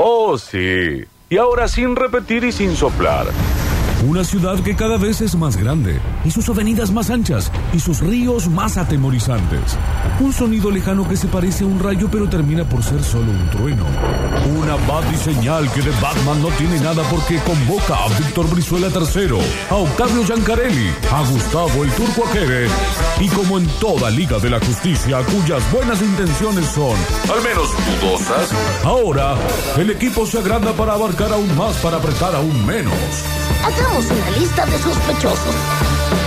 Oh, sí. Y ahora sin repetir y sin soplar. Una ciudad que cada vez es más grande, y sus avenidas más anchas, y sus ríos más atemorizantes. Un sonido lejano que se parece a un rayo pero termina por ser solo un trueno. Una batiseñal que de Batman no tiene nada porque convoca a Víctor Brizuela III, a Octavio Giancarelli, a Gustavo el Turco Aquere, y como en toda Liga de la Justicia cuyas buenas intenciones son, al menos dudosas, ahora el equipo se agranda para abarcar aún más para apretar aún menos. Una lista de sospechosos.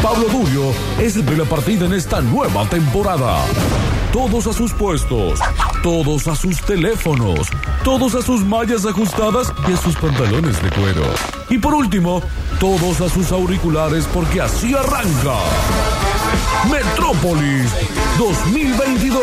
Pablo Durio es el de la partida en esta nueva temporada. Todos a sus puestos, todos a sus teléfonos, todos a sus mallas ajustadas y a sus pantalones de cuero. Y por último, todos a sus auriculares porque así arranca. Metrópolis 2022.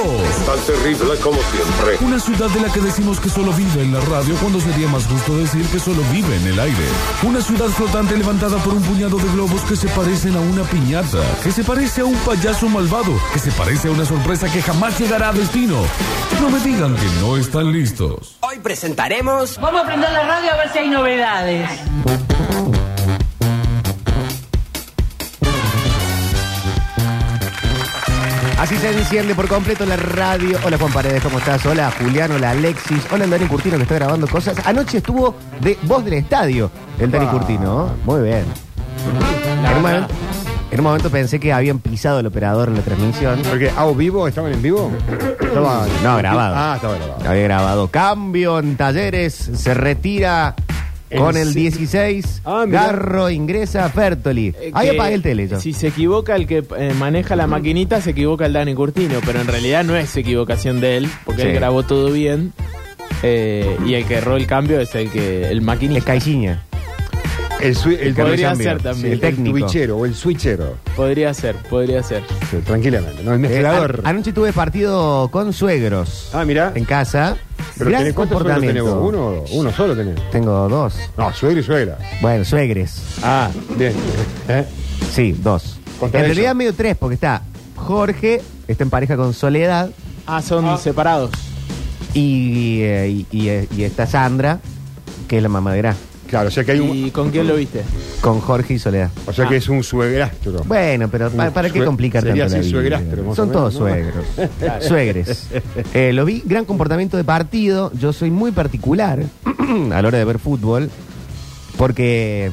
Tan terrible como siempre. Una ciudad de la que decimos que solo vive en la radio cuando sería más justo decir que solo vive en el aire. Una ciudad flotante levantada por un puñado de globos que se parecen a una piñata, que se parece a un payaso malvado, que se parece a una sorpresa que jamás llegará a destino. No me digan que no están listos. Hoy presentaremos. Vamos a prender la radio a ver si hay novedades. Así se enciende por completo la radio. Hola Juan Paredes, ¿cómo estás? Hola Julián, hola Alexis, hola el Dani Curtino que está grabando cosas. Anoche estuvo de voz del estadio el Dani Curtino. Muy bien. En un, momento, en un momento pensé que habían pisado el operador en la transmisión. Porque, ¿ah, vivo? ¿Estaban en vivo? Estaba- No, grabado. Ah, estaba grabado. Había grabado. Cambio en talleres, se retira con el se- 16. Ah, mirá. Garro ingresa Fertoli. Eh, Ahí que apagué el tele yo. Si se equivoca el que eh, maneja la maquinita, se equivoca el Dani Curtino, pero en realidad no es equivocación de él, porque Sí. él grabó todo bien. eh, y el que erró el cambio es el que el Es maquinista. Caixinha. El, el que Podría ser también. Sí, El técnico. O el switchero. Podría ser, podría ser. Sí, tranquilamente. No, el Eh, mezclador. an- anoche tuve partido con suegros. ah, mira. En casa. Pero Gran tenés, ¿cuántos suegros tenés vos? comportamiento. ¿Uno, uno solo tenés? Tengo dos. No, suegro y suegra. Bueno, suegres. Ah, bien. ¿Eh? Sí, dos. Contra en ellos. realidad medio tres, porque está Jorge, está en pareja con Soledad, Ah, son separados. y, eh, y, y, eh, y está Sandra, que es la mamá de Gra, Claro, o sea que hay un. ¿Y con quién lo viste? con Jorge y Soledad. O sea que Ah. es un suegrastro. Bueno, pero ¿para, qué complicar sería tanto la así, vida? suegrastro, Son todos suegros. Suegres. Eh, lo vi, gran comportamiento de partido. Yo soy muy particular a la hora de ver fútbol porque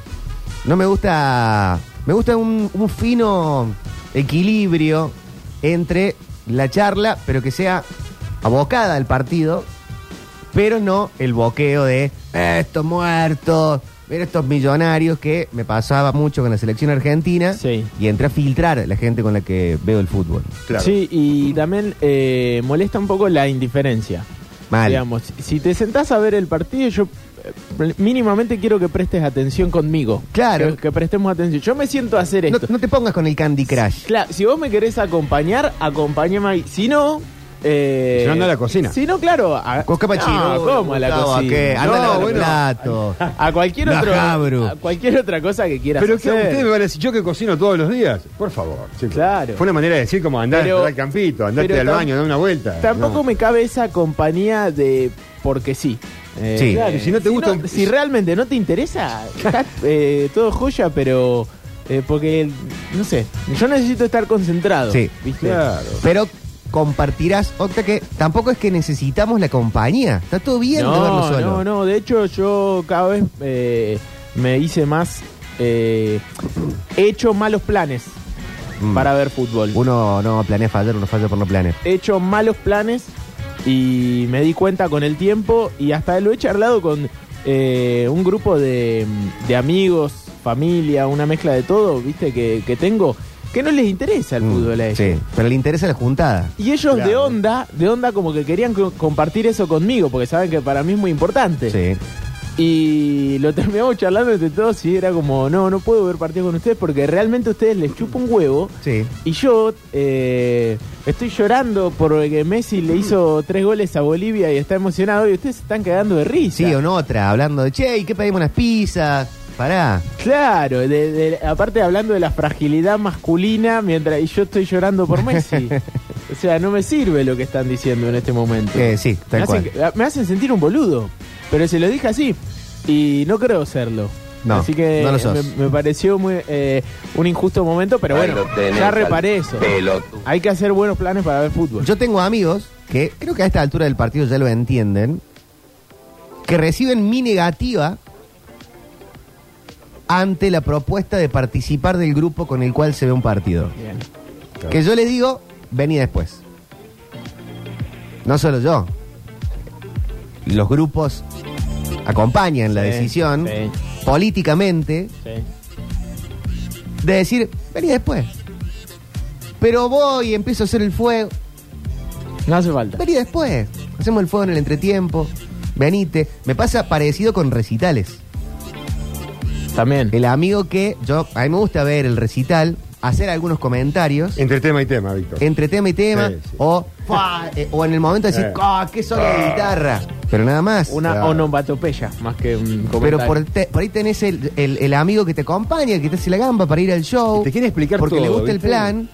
no me gusta... Me gusta un, un fino equilibrio entre la charla, pero que sea abocada al partido, pero no el boqueo de "Eh, estos muertos, mira estos millonarios que me pasaba mucho con la selección argentina Sí. y entré a filtrar la gente con la que veo el fútbol. Claro. Sí, y también eh, molesta un poco la indiferencia. Mal. Digamos, si te sentás a ver el partido, yo eh, mínimamente quiero que prestes atención conmigo. Claro. Que, que prestemos atención. Yo me siento a hacer No, esto. no te pongas con el Candy Crush. Claro, si vos me querés acompañar, acompáñame ahí. Si no... Eh, Si no, anda a la cocina. Si no, claro. A, Con capa no, ¿cómo a la Gustavo, ¿a cocina? qué? Anda a No, lavar bueno, plato. a cualquier otro a cualquier otra cosa que quieras Pero que hacer. ustedes me van a decir, yo que cocino todos los días. Por favor. chicos. Claro. Fue una manera de decir como andar Pero- al campito, andarte pero al tam- baño, dar una vuelta. Tampoco No. me cabe esa compañía de porque sí. Eh, Sí. Claro, y si no te gusta- si realmente no te interesa, está, eh, todo joya, pero eh, porque no sé, yo necesito estar concentrado. Sí. ¿viste? Claro. Pero compartirás, Octa, que tampoco es que necesitamos la compañía. Está todo bien de verlo No, solo. no, no. De hecho, yo cada vez eh, me hice más. eh, he hecho malos planes Mm. para ver fútbol. Uno no planea fallar, uno falla por no planear. he hecho malos planes y me di cuenta con el tiempo y hasta lo he charlado con eh, un grupo de, de amigos, familia, una mezcla de todo, viste, que, que tengo, que no les interesa el Mm, fútbol a ellos. Sí, pero le interesa la juntada. Y ellos de onda, de onda como que querían co- compartir eso conmigo, porque saben que para mí es muy importante. Sí. Y lo terminamos charlando entre todos y era como, no, no puedo ver partido con ustedes porque realmente a ustedes les chupa un huevo. Sí. Y yo eh, estoy llorando porque Messi le hizo tres goles a Bolivia y está emocionado y ustedes se están cagando de risa. Sí o no otra, hablando de, che, ¿y qué pedimos unas pizzas? Pará. Claro, de- de- aparte hablando de la fragilidad masculina mientras y yo estoy llorando por Messi. o sea, no me sirve lo que están diciendo en este momento. Eh, sí, tal me, hacen, me hacen sentir un boludo. pero se lo dije así. Y no creo serlo. No, Así que no lo sos. me, me pareció muy, eh, un injusto momento, pero bueno, ya reparé eso. Hay que hacer buenos planes para ver fútbol. Yo tengo amigos que creo que a esta altura del partido ya lo entienden, que reciben mi negativa ante la propuesta de participar del grupo con el cual se ve un partido. Bien. Que yo les digo, vení después. No solo yo. Los grupos acompañan la Sí, decisión sí. políticamente Sí. de decir, vení después. Pero voy y empiezo a hacer el fuego. No hace falta. Vení después. Hacemos el fuego en el entretiempo. Venite. Me pasa parecido con recitales. También. El amigo que yo, a mí me gusta ver el recital, hacer algunos comentarios Entre tema y tema, Víctor. entre tema y tema, Sí, sí. O, eh, o en el momento de decir, Eh. ¡ah, qué solo de guitarra! Pero nada más. Una Claro. onomatopeya, más que un comentario. Pero por, te- por ahí tenés el, el- el amigo que te acompaña, que te hace la gamba para ir al show. Te quiere explicar Porque le gusta ¿viste? el plan.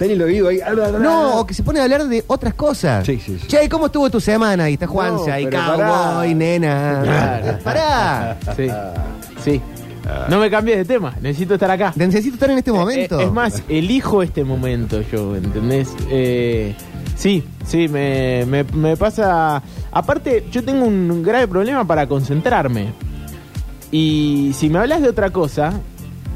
En el oído ahí. No, o que se pone a hablar de otras cosas. Sí, sí, sí. Che, ¿cómo estuvo tu semana? Y está Juanse No, ahí, pero cowboy, pará. nena. Claro. Pará. Sí. Sí. No me cambies de tema, necesito estar acá. Necesito estar en este momento. Eh, es más, elijo este momento yo, ¿entendés? Eh, sí, sí, me, me- me pasa... Aparte, yo tengo un grave problema para concentrarme. Y si me hablas de otra cosa,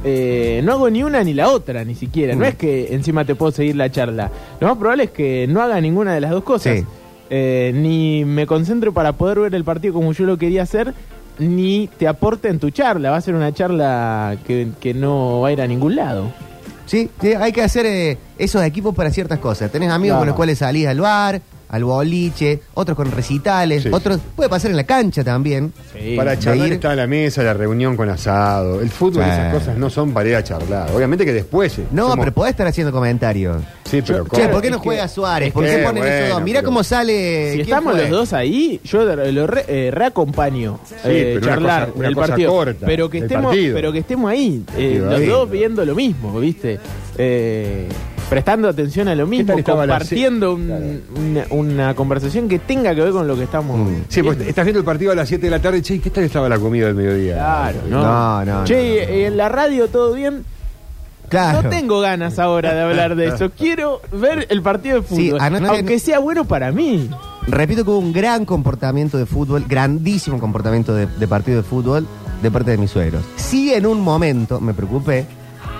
eh, no hago ni una ni la otra, ni siquiera. Mm. No es que encima te puedo seguir la charla. Lo más probable es que no haga ninguna de las dos cosas. Sí. Eh, ni me concentro para poder ver el partido como yo lo quería hacer, ni te aporte en tu charla. Va a ser una charla que, que no va a ir a ningún lado. Sí, sí, hay que hacer eh, esos equipos para ciertas cosas. Tenés amigos Claro. con los cuales salís al bar, al boliche, otros con recitales, Sí. otros puede pasar en la cancha también. Para charlar ir- está la mesa, la reunión con asado. El fútbol, Sí. esas cosas no son para ir a charlar. Obviamente que después. eh, No, somos- pero podés estar haciendo comentarios. Sí, pero. Che, ¿por qué no es que- juega Suárez? ¿Por qué ponen bueno, esos dos? Mirá pero- cómo sale. Si ¿quién estamos fue? los dos ahí, yo lo re- eh, reacompaño eh, pero una charlar cosa- una el cosa partido. corta pero que del estemos, partido. pero que estemos ahí, eh, Partido los ahí. dos viendo lo mismo, ¿viste? Eh, prestando atención a lo mismo, la- compartiendo una, una conversación que tenga que ver con lo que estamos. Mm. Sí, pues estás viendo el partido a las 7 de la tarde. Che, ¿qué tal estaba la comida del mediodía? Claro, ¿no? No, no, Che, no. en la radio todo bien. Claro. No tengo ganas ahora de hablar de eso. Quiero ver el partido de Sí, fútbol. anoche- aunque sea bueno para mí. Repito que hubo un gran comportamiento de fútbol, grandísimo comportamiento de, de partido de fútbol de parte de mis suegros. Sí, en un momento me preocupé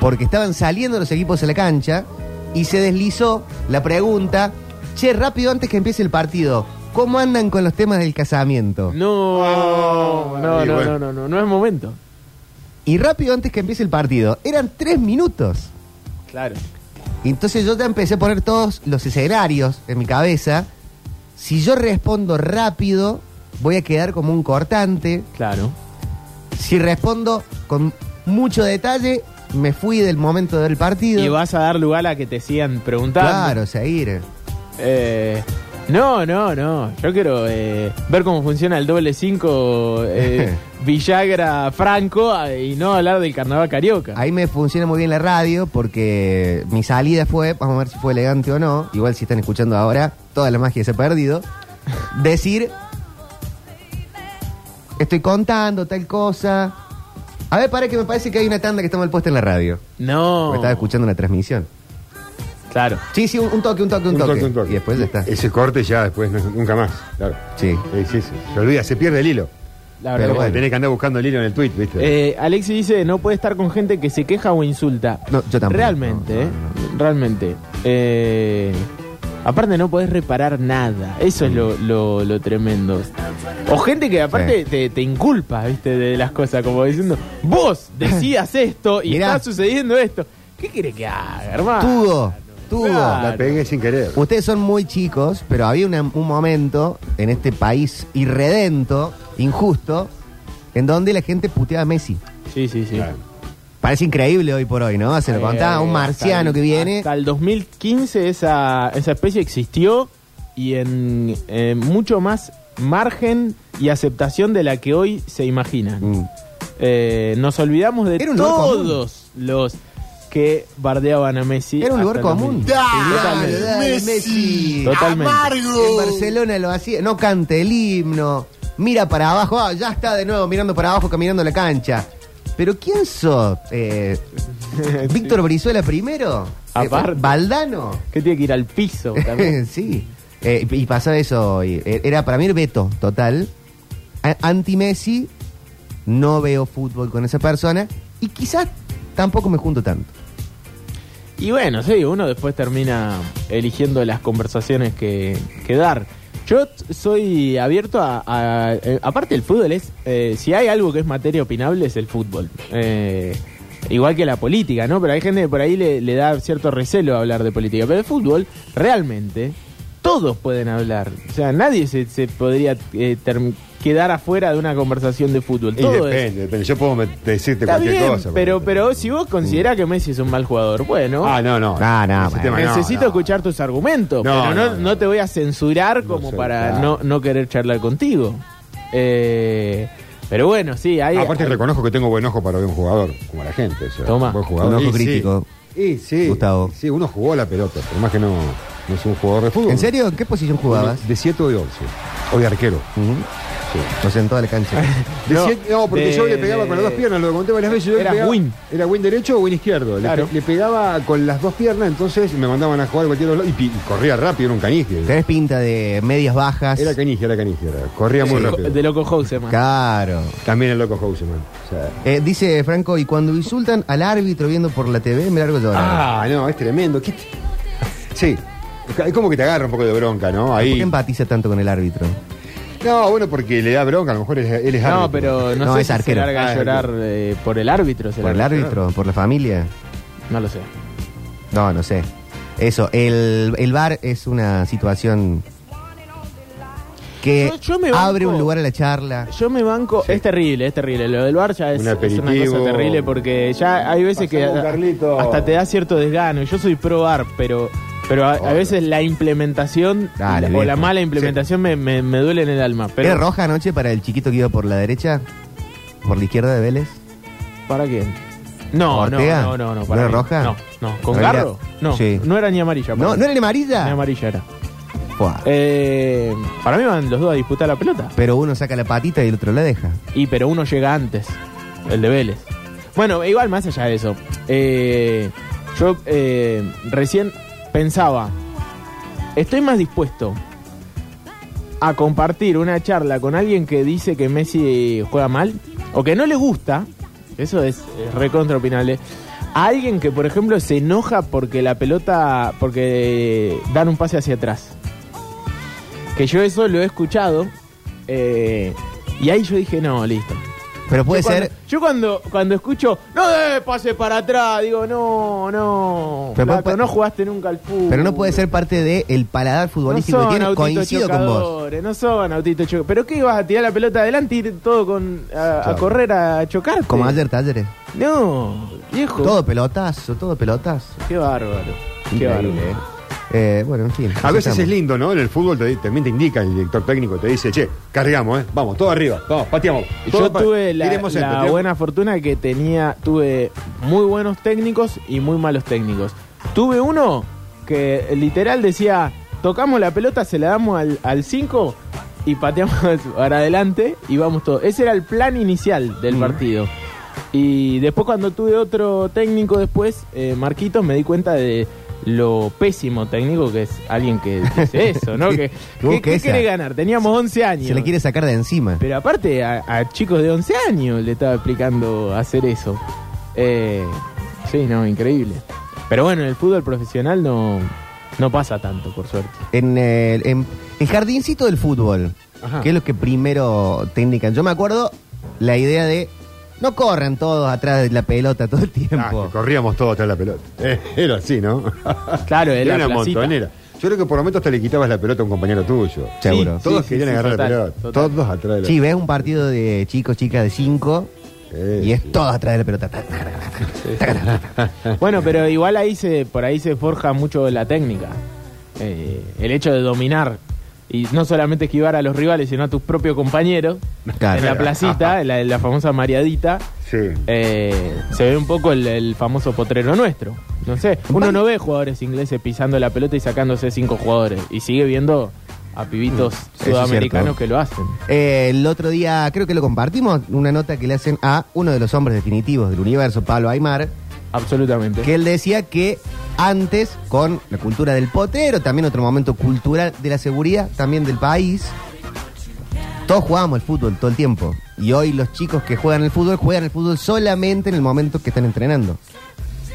porque estaban saliendo los equipos a la cancha y se deslizó la pregunta, che, rápido antes que empiece el partido, ¿cómo andan con los temas del casamiento? No, Oh, no, no, bueno. no, no, no, no es momento. Y rápido antes que empiece el partido, eran tres minutos. Claro. Y Entonces yo ya empecé a poner todos los escenarios en mi cabeza. Si yo respondo rápido, voy a quedar como un cortante. Claro. Si respondo con mucho detalle, me fui del momento del partido. Y vas a dar lugar a que te sigan preguntando. Claro, seguir. Eh, no, no, no. Yo quiero eh, ver cómo funciona el doble 5 eh, Villagra Franco eh, y no hablar del carnaval carioca. Ahí me funciona muy bien la radio porque mi salida fue, vamos a ver si fue elegante o no, igual si están escuchando ahora, toda la magia se ha perdido, decir, estoy contando tal cosa. A ver, para que me parece que hay una tanda que está mal puesta en la radio. No. Porque estaba escuchando una transmisión. Claro. Sí, sí, un, un toque, un toque, un, Un toque. toque, un toque. Y después ya está. Ese corte ya después no- nunca más. Claro. Sí. Sí, sí, sí. Se olvida, se pierde el hilo. La Pero verdad. bueno. Tenés que andar buscando el hilo en el tweet, ¿viste? Eh, Alexi dice, no puede estar con gente que se queja o insulta. No, yo tampoco. Realmente, No, ¿eh? Realmente. Eh, aparte no podés reparar nada. Eso es lo, lo- lo tremendo. O gente que aparte Sí. te, te inculpa, ¿viste? De las cosas, como diciendo, vos decías esto y Mirá. está sucediendo esto. ¿Qué quiere que haga, hermano? Tudo, tudo. Claro. La pegué sin querer. Ustedes son muy chicos, pero había una- un momento en este país irredento, injusto, en donde la gente puteaba a Messi. Sí, sí, sí. Claro. Parece increíble hoy por hoy, ¿no? Se lo contaba a un marciano que viene. Hasta el 2015 esa, esa especie existió y en eh, mucho más margen y aceptación de la que hoy se imagina. Mm. Eh, nos olvidamos de todos los que bardeaban a Messi. Era un lugar común. 2000. Sí, totalmente. Dale, Messi. Totalmente. En Barcelona lo hacía. No cante el himno. mira para abajo, ah, ya está de nuevo mirando para abajo, caminando la cancha. Pero ¿quién sos? Eh, ¿Víctor Brizuela primero? Eh, Aparte. ¿Valdano? Que tiene que ir al piso también. sí. Eh, y pasaba eso. y, era para mí el veto total. A- Anti-Messi, no veo fútbol con esa persona. Y quizás tampoco me junto tanto. Y bueno, sí, uno después termina eligiendo las conversaciones que, que dar. Yo soy abierto a... eh, aparte el fútbol es... eh, si hay algo que es materia opinable es el fútbol. Eh, igual que la política, ¿no? Pero hay gente que por ahí le, da cierto recelo a hablar de política. Pero el fútbol, realmente, todos pueden hablar. O sea, nadie se, se podría eh, quedar afuera de una conversación de fútbol. Y Todo es... depende, depende. Yo puedo decirte Está cualquier bien, cosa. pero, pero si vos considerás que Messi es un mal jugador, bueno... Ah, no, no. Ah, no, bueno. no, Necesito no. escuchar tus argumentos, No, pero no, no, no. no te voy a censurar como sé, para claro. no, no querer charlar contigo. Eh, pero bueno, sí, hay... Aparte hay- reconozco que tengo buen ojo para ver un jugador, como la gente. o sea, Toma. buen jugador. Un ojo Y sí. crítico. Y sí, Gustavo. Sí, uno jugó a la pelota, por más que no, no es un jugador de fútbol. ¿En serio? ¿En qué posición jugabas? De 7 o de 11. O de arquero. Ujú. O sea, en toda la cancha. De No, siete- no, porque de- yo le pegaba de- con las dos piernas, lo conté varias veces. Yo le Era pegaba- win. Era win derecho o win izquierdo. Le Claro. pe- Le, pegaba con las dos piernas, entonces me mandaban a jugar a cualquier lado y, pi- y corría rápido, era un canije. Tenés pinta de medias bajas. Era canije, era canije. Era. Corría muy rápido. de loco Houseman. Claro. También el loco Houseman. O sea, Eh, dice Franco, y cuando insultan al árbitro viendo por la TV, me largo a llorar. ah, no, es tremendo. ¿Qué te- Sí. Es como que te agarra un poco de bronca, ¿no? ¿Por Ahí. qué empatiza tanto con el árbitro? No, bueno, porque le da bronca, a lo mejor él, es- él es No, árbitro. pero no, No, sé es si arquero. se larga Ah, a es llorar eh, por el árbitro. será. ¿Por el árbitro? ¿Por la familia? No lo sé. No, no sé. Eso, el, el bar es una situación que Yo- yo me banco- abre un lugar a la charla. Yo me banco, es terrible, es terrible. Lo del bar ya es, Un es una aperitivo. cosa terrible porque ya hay veces que Carlito. hasta te da cierto desgano. Yo soy pro bar, pero pero a, a veces la implementación Dale, o viejo. la mala implementación me, me, me duele en el alma. Pero ¿Era roja anoche para el chiquito que iba por la derecha? ¿Por la izquierda de Vélez? ¿Para qué? No, no, ¿Ortega? no, no, no. ¿No era mí. roja? No, no. ¿Con era- Garro? No, Sí. no era ni amarilla. No, para ¿no mí. era ni amarilla? Ni amarilla era. Buah. Eh, para mí van los dos a disputar la pelota. Pero uno saca la patita y el otro la deja. Y pero uno llega antes, el de Vélez. Bueno, igual más allá de eso. eh, yo eh, recién pensaba, estoy más dispuesto a compartir una charla con alguien que dice que Messi juega mal o que no le gusta, eso es, es recontra opinable, a alguien que por ejemplo se enoja porque la pelota, porque dan un pase hacia atrás. Que yo eso lo he escuchado eh, y ahí yo dije, no, listo. Pero puede Yo cuando- ser... yo cuando, cuando escucho, no de pase para atrás, digo, no, no. Pero flaco, puede- no jugaste nunca al fútbol. Pero no puede ser parte del paladar futbolístico no que tiene. Coincido con vos. No son autitos chocadores. ¿Pero qué ibas a tirar la pelota adelante y ir todo con, a, a correr a chocar? Como ayer talleres. No, viejo. Todo pelotazo, todo pelotazo. Qué bárbaro. Qué Increíble, bárbaro. ¿eh? Eh, bueno, en fin. A veces estamos. es lindo, ¿no? En el fútbol te- también te indica, el director técnico te dice, che, cargamos, ¿eh? Vamos, todo arriba, vamos, pateamos. Yo todo pa- tuve la, esto, buena fortuna que tenía, tuve muy buenos técnicos y muy malos técnicos. Tuve uno que literal decía, tocamos la pelota, se la damos al 5 y pateamos para adelante y vamos todos. Ese era el plan inicial del partido. Y después cuando tuve otro técnico después, eh, Marquitos, me di cuenta de lo pésimo técnico que es alguien que dice eso, ¿no? que, Busca ¿Qué, qué esa. quiere ganar? Teníamos 11 años. Se le quiere sacar de encima. Pero aparte a, a chicos de 11 años le estaba explicando hacer eso. Eh, sí, no, increíble. Pero bueno, en el fútbol profesional no, no pasa tanto, por suerte. En el, en el jardincito del fútbol, Ajá. que es lo que primero te indican. Yo me acuerdo la idea de no corran todos atrás de la pelota todo el Ah, tiempo. que corríamos todos atrás de la pelota. Eh, era así, ¿no? Claro, era la una placita. montonera. Yo creo que por momentos hasta le quitabas la pelota a un compañero tuyo. Seguro. Sí, Todos sí, querían sí, agarrar total, la pelota. total. Todos atrás de la Sí, ves un partido de chicos, chicas de 5 Eh, y es sí. todos atrás de la pelota. Bueno, pero igual ahí se, por ahí se forja mucho la técnica. Eh, el hecho de dominar y no solamente esquivar a los rivales, sino a tus propios compañeros Claro. en la placita, en la, en la famosa mareadita. Sí. eh, se ve un poco el, el famoso potrero nuestro. No sé, uno no ve jugadores ingleses pisando la pelota y sacándose cinco jugadores. Y sigue viendo a pibitos Eso es sudamericanos que lo hacen. Eh, el otro día, creo que lo compartimos, una nota que le hacen a uno de los hombres definitivos del universo, Pablo Aymar, Absolutamente. que él decía que antes, con la cultura del potero, también otro momento cultural de la seguridad, también del país, todos jugábamos al fútbol todo el tiempo. Y hoy los chicos que juegan el fútbol juegan el fútbol solamente en el momento que están entrenando.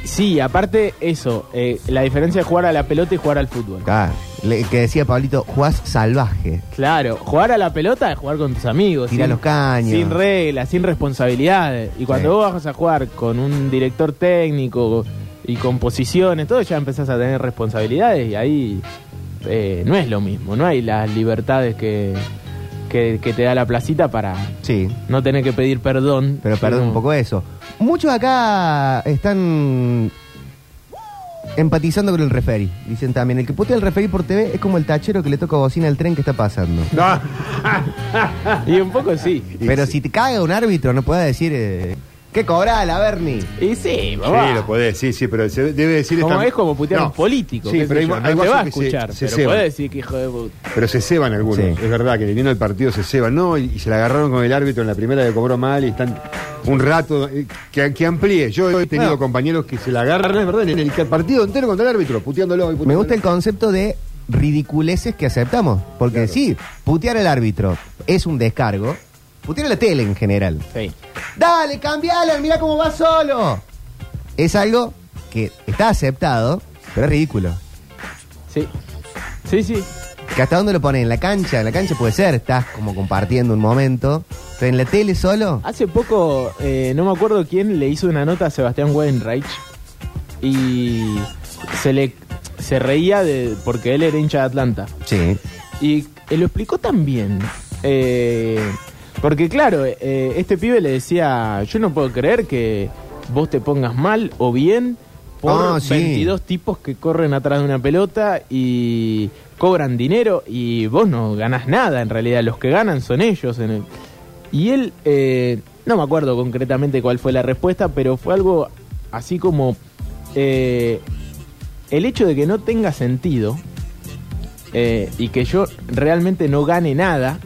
Sí, aparte eso, eh, la diferencia de jugar a la pelota y jugar al fútbol. Claro, le- que decía Pablito, jugás salvaje. Claro, jugar a la pelota es jugar con tus amigos. Tirá sin- los caños. Sin reglas, sin responsabilidades. Y cuando Sí. vos vas a jugar con un director técnico y con posiciones, todo ya empezás a tener responsabilidades y ahí eh, no es lo mismo. No hay las libertades que, que, que te da la placita para Sí, no tener que pedir perdón. pero perdón un poco eso. Muchos acá están empatizando con el referee. Dicen también, el que putea el referee por TV es como el tachero que le toca bocina al tren que está pasando. No. Y un poco sí. Pero si te caga un árbitro, no puedes decir, eh, ¿qué cobrala, Bernie? Y sí, Sí, babá. lo podés, sí, sí, pero se debe decir... Como esta- es como putear a un No. político. Sí, qué pero sé hay, yo, hay no te va a que se- escuchar, se pero ceban. puede decir que hijo de puta. Pero se ceban algunos. Sí. Es verdad que viendo el partido se ceban. No, y, y se la agarraron con el árbitro en la primera que cobró mal y están un rato. eh, que, que amplíe. Yo he tenido Bueno. compañeros que se la agarran, es verdad, en el partido entero contra el árbitro, puteándolo. y Me puteándolo. gusta el concepto de ridiculeces que aceptamos. Porque Claro. sí, putear al árbitro es un descargo. Putear a la tele en general. Sí. Dale, cambiala, mira cómo va solo. Es algo que está aceptado, pero es ridículo. Sí. Sí, sí. Que hasta dónde lo pones, en la cancha, en la cancha puede ser, estás como compartiendo un momento. Pero en la tele solo, Hace poco, eh, no me acuerdo quién le hizo una nota a Sebastián Weidenreich y se le se reía de porque él era hincha de Atlanta. sí. Y él lo explicó tan bien. Eh, porque claro, eh, este pibe le decía, yo no puedo creer que vos te pongas mal o bien por Ah, sí. 22 tipos que corren atrás de una pelota y cobran dinero y vos no ganás nada en realidad, los que ganan son ellos. En el... Y él, eh, no me acuerdo concretamente cuál fue la respuesta, pero fue algo así como eh, el hecho de que no tenga sentido eh, y que yo realmente no gane nada,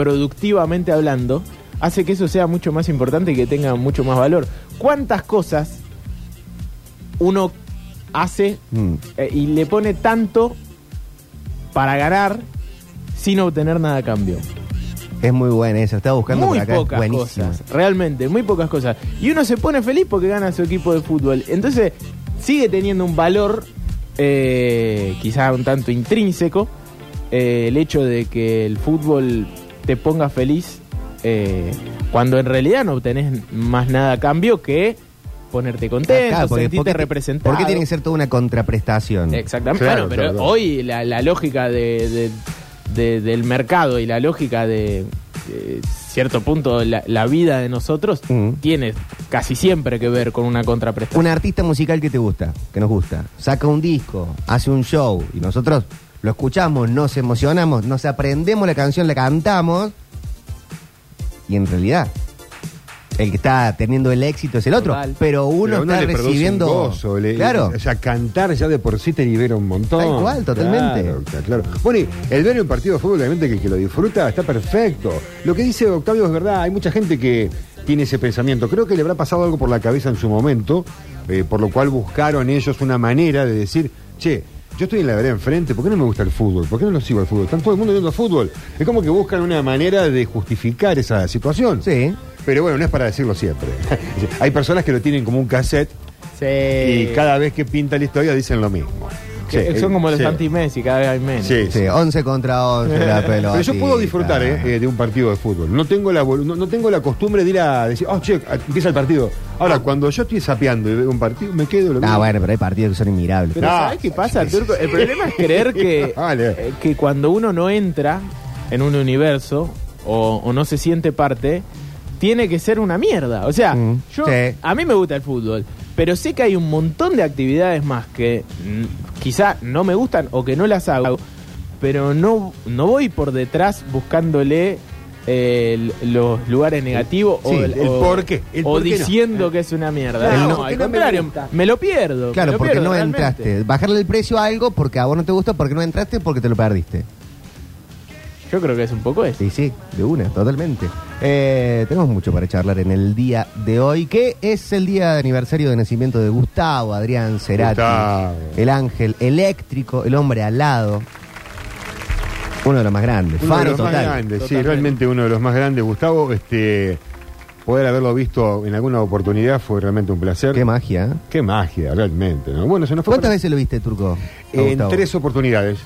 productivamente hablando, hace que eso sea mucho más importante y que tenga mucho más valor. ¿Cuántas cosas uno hace Mm. eh, y le pone tanto para ganar sin obtener nada a cambio? Es muy buena esa. Estaba buscando muy por acá. pocas cosas, realmente, muy pocas cosas. Y uno se pone feliz porque gana su equipo de fútbol. Entonces, sigue teniendo un valor, eh, quizá un tanto intrínseco, eh, el hecho de que el fútbol te ponga feliz eh, cuando en realidad no obtenés más nada a cambio que ponerte contento, Acá, porque- sentirte porque- representado. ¿Por qué tiene que ser toda una contraprestación? Exactamente. Claro, Claro, pero claro, hoy la, la lógica de, de- de- del mercado y la lógica de, de cierto punto la, la vida de nosotros Mm. tiene casi siempre que ver con una contraprestación. Un artista musical que te gusta, que nos gusta, saca un disco, hace un show y nosotros lo escuchamos, nos emocionamos, nos aprendemos la canción, la cantamos y en realidad el que está teniendo el éxito es el otro, Total. pero uno Pero a uno está recibiendo un gozo, le- claro, O sea, cantar ya de por sí te libera un montón. Tal cual, totalmente. Claro, claro. Bueno, y el ver un partido de fútbol, obviamente que el que lo disfruta está perfecto. Lo que dice Octavio es verdad, hay mucha gente que tiene ese pensamiento. Creo que le habrá pasado algo por la cabeza en su momento, eh, por lo cual buscaron ellos una manera de decir, che, yo estoy en la vereda enfrente, ¿por qué no me gusta el fútbol? ¿Por qué no lo sigo al fútbol? Están todo el mundo viendo fútbol. Es como que buscan una manera de justificar esa situación. sí, Pero bueno, no es para decirlo siempre. Hay personas que lo tienen como un cassette Sí. y cada vez que pinta la historia dicen lo mismo. Que son como los sí. anti-Messi, cada vez hay menos. Sí, sí, 11 contra 11 la pelota. Pero yo puedo disfrutar eh, eh, de un partido de fútbol. No tengo la no, no tengo la costumbre de ir a decir, oh, che, empieza el partido. Ahora, cuando yo estoy sapeando y veo un partido, me quedo lo Ah, bueno, pero hay partidos que son inmirables. Pero No. ¿sabes qué pasa, Turco? El problema es creer que, Vale. eh, que cuando uno no entra en un universo o, o no se siente parte, tiene que ser una mierda. O sea, Mm, yo sí. a mí me gusta el fútbol, pero sé que hay un montón de actividades más que mm, quizá no me gustan o que no las hago, pero no, no voy por detrás buscándole el- los lugares negativos Sí, o, el o- por qué, el o por qué no. diciendo que es una mierda. Claro, no, ¿por qué al no contrario, me, lo pierdo. Claro, lo porque pierdo, no realmente. entraste. Bajarle el precio a algo porque a vos no te gusta, porque no entraste, porque te lo perdiste. Yo creo que es un poco eso. Sí, sí, de una, totalmente. Eh, tenemos mucho para charlar en el día de hoy, que es el día de aniversario de nacimiento de Gustavo Adrián Cerati, Gustavo. el ángel eléctrico, el hombre alado, uno de los más grandes, Uno de los más grandes, sí, realmente uno de los más grandes. Gustavo, este, poder haberlo visto en alguna oportunidad fue realmente un placer. Qué magia. ¿eh? Qué magia, realmente. ¿no? Bueno, se nos fue ¿Cuántas para- veces lo viste, Turco? En Gustavo? tres oportunidades.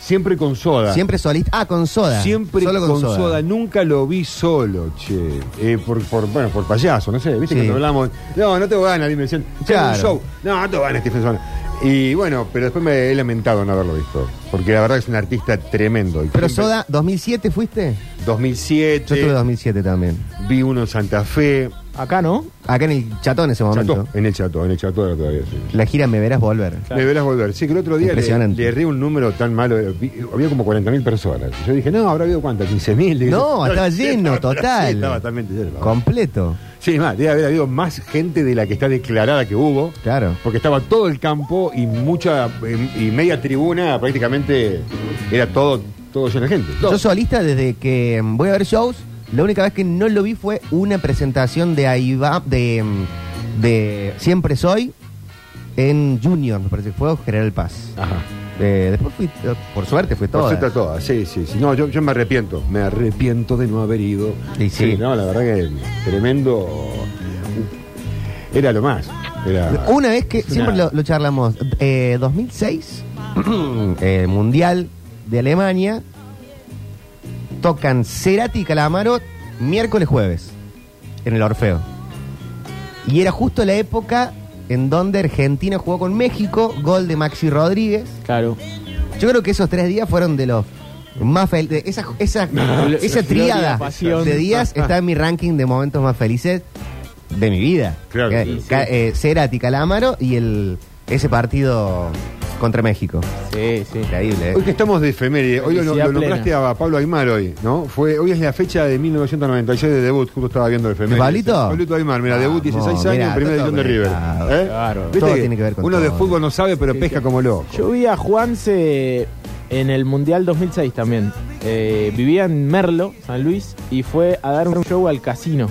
Siempre con soda. Siempre solista. Ah, con soda. Siempre Solo con, soda. Nunca lo vi solo, che. Eh, por, por, bueno, por payaso, no sé. ¿Viste Sí. cuando hablamos? No, no tengo ganas. Y me decían, "Tengo Claro. un show. No, no tengo ganas, Stephen Sola". Y bueno, pero después me he lamentado no haberlo visto. Porque la verdad es un artista tremendo. Y Pero siempre- Soda, ¿2007 fuiste? 2007. Yo estuve 2007 también. Vi uno en Santa Fe. Acá no. Acá en el Chato en ese momento. Chato, en el Chato, en el Chato era todavía, sí. La gira Me Verás Volver. Me verás volver. Sí, que el otro día le, le erré un número tan malo. Vi- Había como 40.000 personas. Yo dije, no, habrá habido cuántas, 15.000. No, estaba lleno, total. Sí, estaba totalmente lleno. Completo. Sí, más, debe haber habido más gente de la que está declarada que hubo. Claro. Porque estaba todo el campo y mucha y media tribuna prácticamente era todo todo lleno de gente. Todo. Yo solista desde que mm, voy a ver shows, la única vez que no lo vi fue una presentación de Aiva, de, de Siempre Soy en Junior, me parece que fue o General Paz. Ajá. Eh, después fui, eh, por suerte fue Por todo. cierto, todas, sí, sí, sí. No, yo, yo me arrepiento. Me arrepiento de no haber ido. Y sí. no, la verdad que tremendo. Era lo más. Era, Una vez que, siempre lo charlamos, eh, 2006, eh, Mundial de Alemania, tocan Cerati y Calamaro miércoles jueves en el Orfeo. Y era justo la época en donde Argentina jugó con México, gol de Maxi Rodríguez. Claro. Yo creo que esos tres días fueron de los más felices. Esa, esa, esa tríada de días está en mi ranking de momentos más felices de mi vida. Claro Que- que sí. Eh, Cerati, Calamaro y el ese partido contra México. Sí, sí. Increíble, ¿eh? Hoy que estamos de efeméride, hoy lo, lo nombraste a Pablo Aymar hoy, ¿no? Fue, hoy es la fecha de 1996 de debut, justo estaba viendo el efeméride. Pablito? Pablito Aymar, mira, debut 16 Vamos, años primera edición de River. ¿Eh? Claro. ¿Viste Todo tiene que ver con Uno de fútbol no sabe, pero pesca como loco. Yo vi a Juanse en el Mundial 2006 también. Eh, vivía en Merlo, San Luis, y fue a dar un show al casino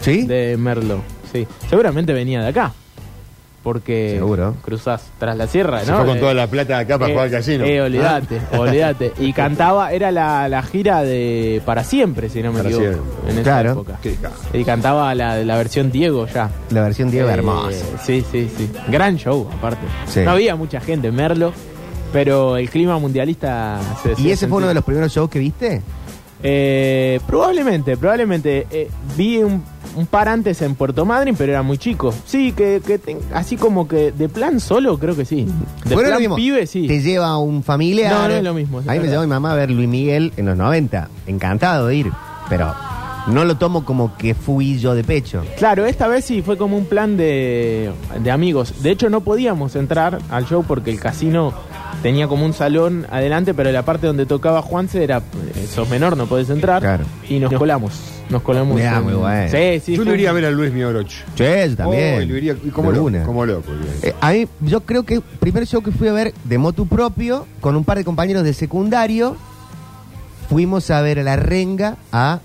¿Sí? de Merlo. Sí. Seguramente venía de acá. Porque Seguro. cruzás tras la sierra, Se ¿no? fue con Eh, toda la plata acá para eh, jugar al casino. Eh, olvídate, ¿Ah? olvídate. Y cantaba, era la, la gira de Para Siempre, si no me Para equivoco. Siempre. En esa Claro. época. Qué. Y cantaba la, la versión Diego ya. La versión Diego Eh, hermosa. Sí, sí, sí. Gran show, aparte. Sí. No había mucha gente en Merlo, pero el clima mundialista se ¿Y ese fue uno de los primeros shows que viste? Eh, probablemente, probablemente. Eh, vi un, un par antes en Puerto Madryn, pero era muy chico. Sí, que, que ten- así como que de plan solo, creo que sí. De Bueno, plan lo mismo. pibe, sí. Te lleva un familiar. No, no es lo mismo, es A mí me llevó mi mamá a ver Luis Miguel en los 90. Encantado de ir. Pero no lo tomo como que fui yo de pecho. Claro, esta vez sí fue como un plan de, de amigos. De hecho, no podíamos entrar al show porque el casino tenía como un salón adelante, pero la parte donde tocaba Juanse era, eh, sos menor, no podés entrar. Claro. Y nos colamos. Nos colamos. Mirá, en- muy bueno. Sí, sí. Yo fue lo iría a ver a Luis Mioroch. Che, yo también. Oh, y lo iría- y como De loco, una. como loco. iría. Eh, a mí, yo creo que el primer show que fui a ver de motu propio, con un par de compañeros de secundario, fuimos a ver a la renga a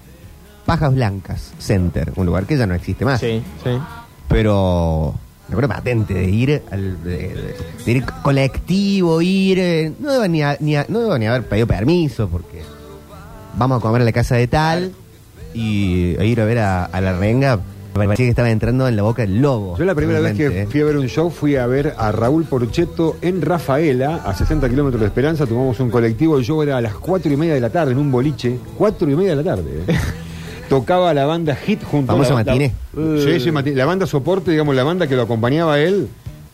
Pajas Blancas Center, un lugar que ya no existe más. Sí, sí. Pero me acuerdo patente de ir al de, de- de ir colectivo, ir. eh, no debo ni, a- ni a- no debo ni haber pedido permiso porque vamos a comer a la casa de tal y e ir a ver a, a la renga. Me parecía que estaba entrando en la boca del lobo. Yo la primera vez que realmente, ¿eh? fui a ver un show fui a ver a Raúl Porchetto en Rafaela, a 60 kilómetros de Esperanza. Tomamos un colectivo, show era a las 4 y media de la tarde en un boliche. 4 y media de la tarde. ¿eh? Tocaba la banda Hit junto a la, matiné. la- Sí, sí, matiné. La banda soporte, digamos, la banda que lo acompañaba a él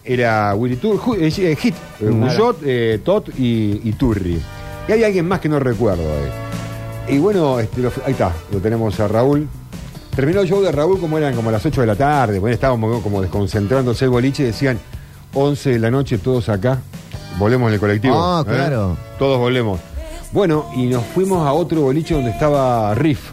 era Willy Tur, Ju- eh, eh, Hit, eh, Guyot, eh, Tot y, y Turri. Y hay alguien más que no recuerdo. eh. Y bueno, este, lo- ahí está, lo tenemos a Raúl. Terminó el show de Raúl como eran como las 8 de la tarde, bueno, estábamos como desconcentrándose el boliche y decían 11 de la noche todos acá, volvemos en el colectivo. Ah, ¿eh? claro. Todos volvemos. Bueno, y nos fuimos a otro boliche donde estaba Riff.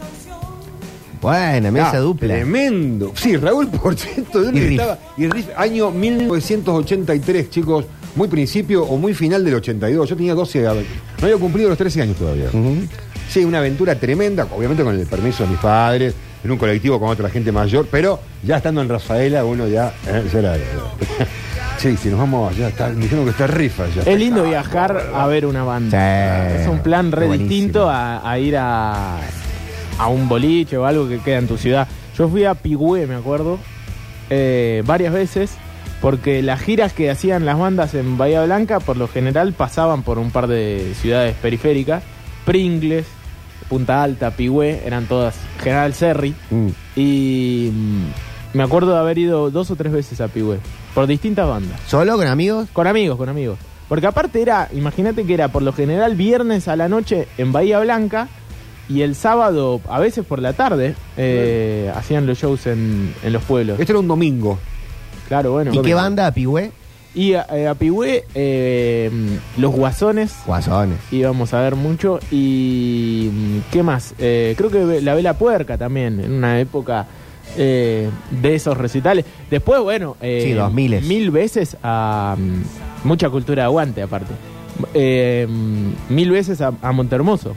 Buena, mesa Ah, dupla. Tremendo. Sí, Raúl Porchetto, ¿de dónde Y Riff. estaba? Y Riff, año 1983, chicos, muy principio o muy final del 82. Yo tenía 12, a- no había cumplido los 13 años todavía. Sí, una aventura tremenda, obviamente con el permiso de mis padres, en un colectivo con otra gente mayor, pero ya estando en Rafaela, uno ya. eh, ya era- sí, si nos vamos, ya está, me dijeron que está rifa ya. Es lindo viajar a ver una banda. Sí. Es un plan re Buenísimo. distinto a, a ir a, a un boliche o algo que queda en tu ciudad. Yo fui a Pigüé, me acuerdo, eh, varias veces, porque las giras que hacían las bandas en Bahía Blanca, por lo general pasaban por un par de ciudades periféricas. Pringles, Punta Alta, Pigüé, eran todas General Serri. Mm. Y mm, me acuerdo de haber ido dos o tres veces a Pigüé, por distintas bandas. ¿Solo con amigos? Con amigos, con amigos. Porque aparte era, imagínate que era por lo general viernes a la noche en Bahía Blanca y el sábado, a veces por la tarde, eh, hacían los shows en, en los pueblos. Esto era un domingo. Claro, bueno. ¿Y qué banda, Pigüé? Y a, eh, a Pigüé, eh, los guasones Guasones. íbamos a ver mucho. Y mm, ¿qué más? Eh, creo que la Vela Puerca también, en una época eh, de esos recitales. Después, bueno, eh, Sí, dos miles. mil veces a mm, mucha cultura de aguante, aparte. Eh, mm, mil veces a, a Montermoso.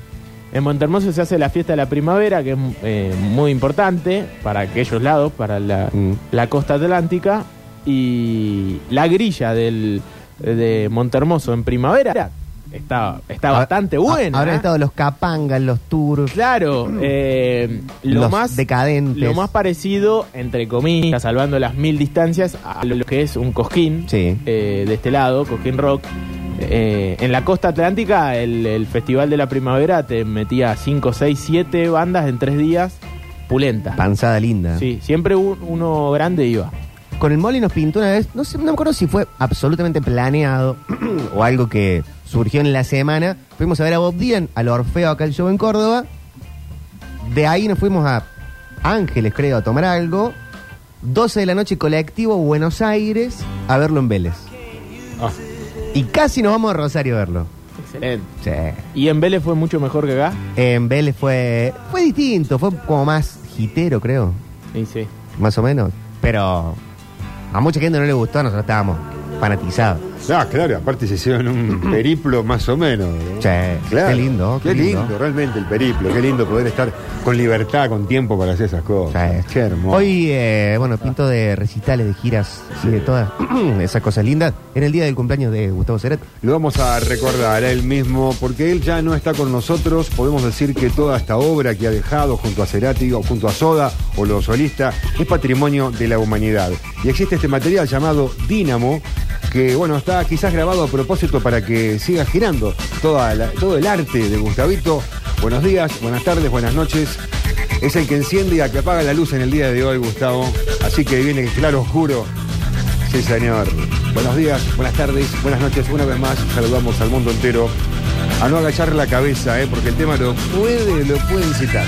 En Montermoso se hace la fiesta de la primavera, que es eh, muy importante para aquellos lados, para la, Mm. la costa atlántica. Y la grilla del, de Montermoso en primavera está, está bastante buena. Habrán estado los Capangas, los Tours. Claro, eh, lo Los más decadentes. lo más parecido, entre comillas, salvando las mil distancias, a lo que es un cosquín Sí. eh, de este lado, cosquín rock. Eh, en la costa atlántica, el, el Festival de la Primavera te metía 5, 6, 7 bandas en tres días, pulenta. Panzada linda. Sí, siempre un- uno grande iba. Con el Molly nos pintó una vez, no sé, no me acuerdo si fue absolutamente planeado o algo que surgió en la semana. Fuimos a ver a Bob Dylan, al Orfeo acá el show en Córdoba. De ahí nos fuimos a Ángeles, creo, a tomar algo. 12 de la noche, colectivo Buenos Aires, a verlo en Vélez. Ah. Y casi nos vamos a Rosario a verlo. Excelente. Sí. ¿Y en Vélez fue mucho mejor que acá? En Vélez fue, fue distinto, fue como más hitero, creo, Sí, sí. más o menos. Pero a mucha gente no le gustó, nosotros estábamos fanatizados. Ah, claro, aparte se hicieron un periplo más o menos. ¿no? Sí, Claro. qué lindo, Qué, lindo. realmente el periplo. Qué lindo poder estar con libertad, con tiempo para hacer esas cosas. Sí. Qué hermoso. Hoy, eh, bueno, pinto de recitales, de giras y de todas esas cosas lindas. En el día del cumpleaños de Gustavo Ceret. Lo vamos a recordar a él mismo, porque él ya no está con nosotros. Podemos decir que toda esta obra que ha dejado junto a Cerati o junto a Soda o los solistas es patrimonio de la humanidad. Y existe este material llamado Dínamo, que bueno, está quizás grabado a propósito para que siga girando toda la- todo el arte de Gustavito. Buenos días, buenas tardes, buenas noches. Es el que enciende y el que apaga la luz en el día de hoy, Gustavo. Así que viene claro oscuro. Sí, señor. Buenos días, buenas tardes, buenas noches. Una vez más, saludamos al mundo entero. A no agachar la cabeza, ¿eh? porque el tema lo puede, lo puede incitar.